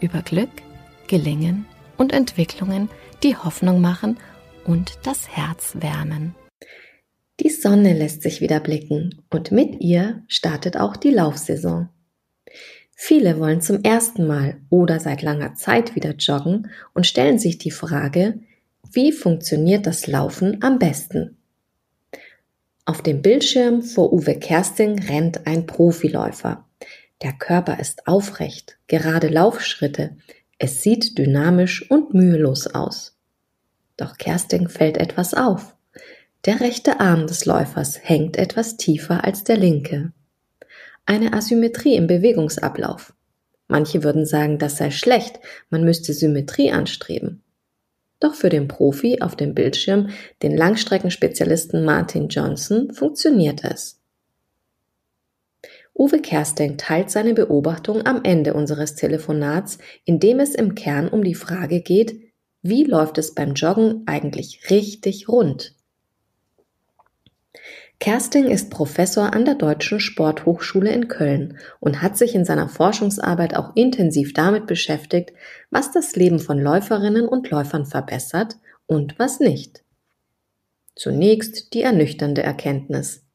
über Glück, Gelingen und Entwicklungen, die Hoffnung machen und das Herz wärmen. Die Sonne lässt sich wieder blicken und mit ihr startet auch die Laufsaison. Viele wollen zum ersten Mal oder seit langer Zeit wieder joggen und stellen sich die Frage, wie funktioniert das Laufen am besten? Auf dem Bildschirm vor Uwe Kersting rennt ein Profiläufer. Der Körper ist aufrecht, gerade Laufschritte. Es sieht dynamisch und mühelos aus. Doch Kersting fällt etwas auf. Der rechte Arm des Läufers hängt etwas tiefer als der linke. Eine Asymmetrie im Bewegungsablauf. Manche würden sagen, das sei schlecht, man müsste Symmetrie anstreben. Doch für den Profi auf dem Bildschirm, den Langstreckenspezialisten Martin Johnson, funktioniert es. Uwe Kersting teilt seine Beobachtung am Ende unseres Telefonats, in dem es im Kern um die Frage geht, wie läuft es beim Joggen eigentlich richtig rund? Kersting ist Professor an der Deutschen Sporthochschule in Köln und hat sich in seiner Forschungsarbeit auch intensiv damit beschäftigt, was das Leben von Läuferinnen und Läufern verbessert und was nicht. Zunächst die ernüchternde Erkenntnis.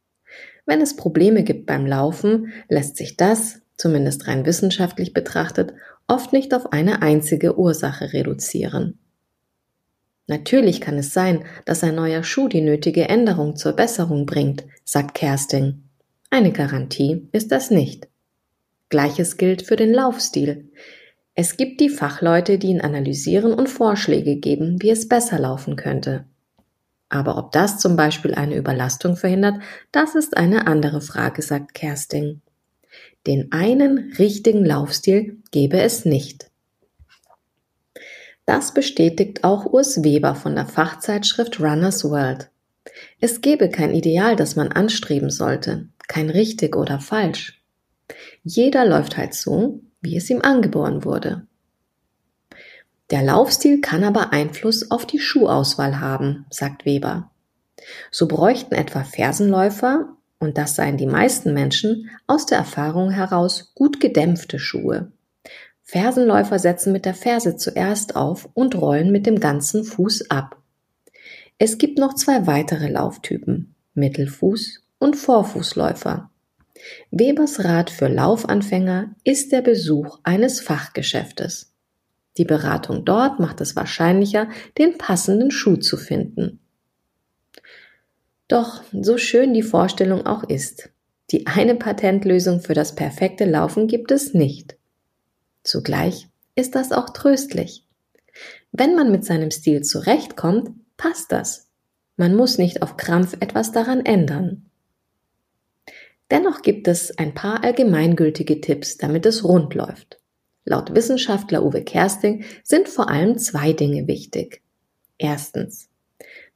Wenn es Probleme gibt beim Laufen, lässt sich das, zumindest rein wissenschaftlich betrachtet, oft nicht auf eine einzige Ursache reduzieren. Natürlich kann es sein, dass ein neuer Schuh die nötige Änderung zur Besserung bringt, sagt Kersting. Eine Garantie ist das nicht. Gleiches gilt für den Laufstil. Es gibt die Fachleute, die ihn analysieren und Vorschläge geben, wie es besser laufen könnte. Aber ob das zum Beispiel eine Überlastung verhindert, das ist eine andere Frage, sagt Kersting. Den einen richtigen Laufstil gebe es nicht. Das bestätigt auch Urs Weber von der Fachzeitschrift Runners World. Es gebe kein Ideal, das man anstreben sollte, kein richtig oder falsch. Jeder läuft halt so, wie es ihm angeboren wurde. Der Laufstil kann aber Einfluss auf die Schuhauswahl haben, sagt Weber. So bräuchten etwa Fersenläufer, und das seien die meisten Menschen, aus der Erfahrung heraus gut gedämpfte Schuhe. Fersenläufer setzen mit der Ferse zuerst auf und rollen mit dem ganzen Fuß ab. Es gibt noch zwei weitere Lauftypen, Mittelfuß und Vorfußläufer. Webers Rat für Laufanfänger ist der Besuch eines Fachgeschäftes. Die Beratung dort macht es wahrscheinlicher, den passenden Schuh zu finden. Doch so schön die Vorstellung auch ist, die eine Patentlösung für das perfekte Laufen gibt es nicht. Zugleich ist das auch tröstlich. Wenn man mit seinem Stil zurechtkommt, passt das. Man muss nicht auf Krampf etwas daran ändern. Dennoch gibt es ein paar allgemeingültige Tipps, damit es rund läuft. Laut Wissenschaftler Uwe Kersting sind vor allem zwei Dinge wichtig. Erstens,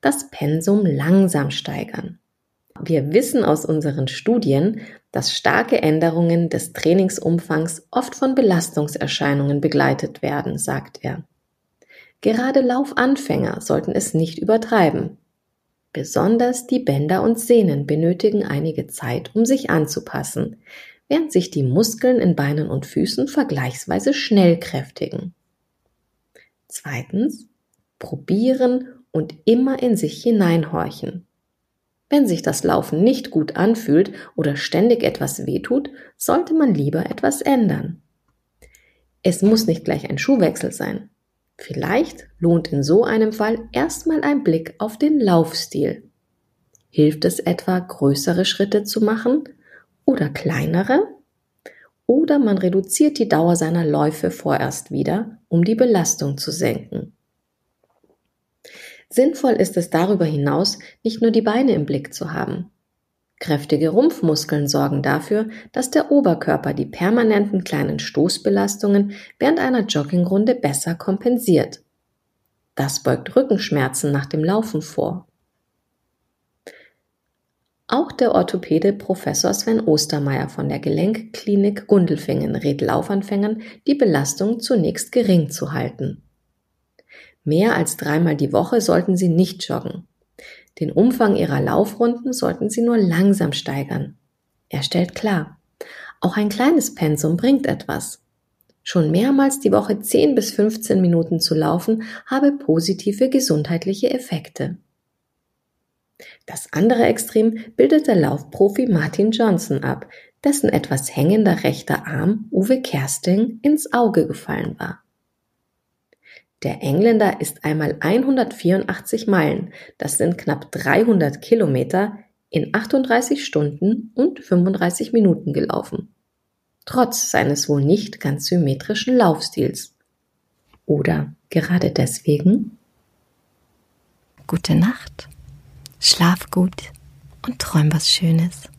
das Pensum langsam steigern. Wir wissen aus unseren Studien, dass starke Änderungen des Trainingsumfangs oft von Belastungserscheinungen begleitet werden, sagt er. Gerade Laufanfänger sollten es nicht übertreiben. Besonders die Bänder und Sehnen benötigen einige Zeit, um sich anzupassen, während sich die Muskeln in Beinen und Füßen vergleichsweise schnell kräftigen. Zweitens, probieren und immer in sich hineinhorchen. Wenn sich das Laufen nicht gut anfühlt oder ständig etwas wehtut, sollte man lieber etwas ändern. Es muss nicht gleich ein Schuhwechsel sein. Vielleicht lohnt in so einem Fall erstmal ein Blick auf den Laufstil. Hilft es etwa, größere Schritte zu machen oder kleinere? Oder man reduziert die Dauer seiner Läufe vorerst wieder, um die Belastung zu senken. Sinnvoll ist es darüber hinaus, nicht nur die Beine im Blick zu haben. Kräftige Rumpfmuskeln sorgen dafür, dass der Oberkörper die permanenten kleinen Stoßbelastungen während einer Joggingrunde besser kompensiert. Das beugt Rückenschmerzen nach dem Laufen vor. Auch der Orthopäde Professor Sven Ostermeier von der Gelenkklinik Gundelfingen rät Laufanfängern, die Belastung zunächst gering zu halten. Mehr als dreimal die Woche sollten sie nicht joggen. Den Umfang ihrer Laufrunden sollten sie nur langsam steigern. Er stellt klar, auch ein kleines Pensum bringt etwas. Schon mehrmals die Woche 10 bis 15 Minuten zu laufen habe positive gesundheitliche Effekte. Das andere Extrem bildet der Laufprofi Martin Johnson ab, dessen etwas hängender rechter Arm Uwe Kersting ins Auge gefallen war. Der Engländer ist einmal 184 Meilen, das sind knapp 300 Kilometer, in 38 Stunden und 35 Minuten gelaufen. Trotz seines wohl nicht ganz symmetrischen Laufstils. Oder gerade deswegen? Gute Nacht, schlaf gut und träum was Schönes.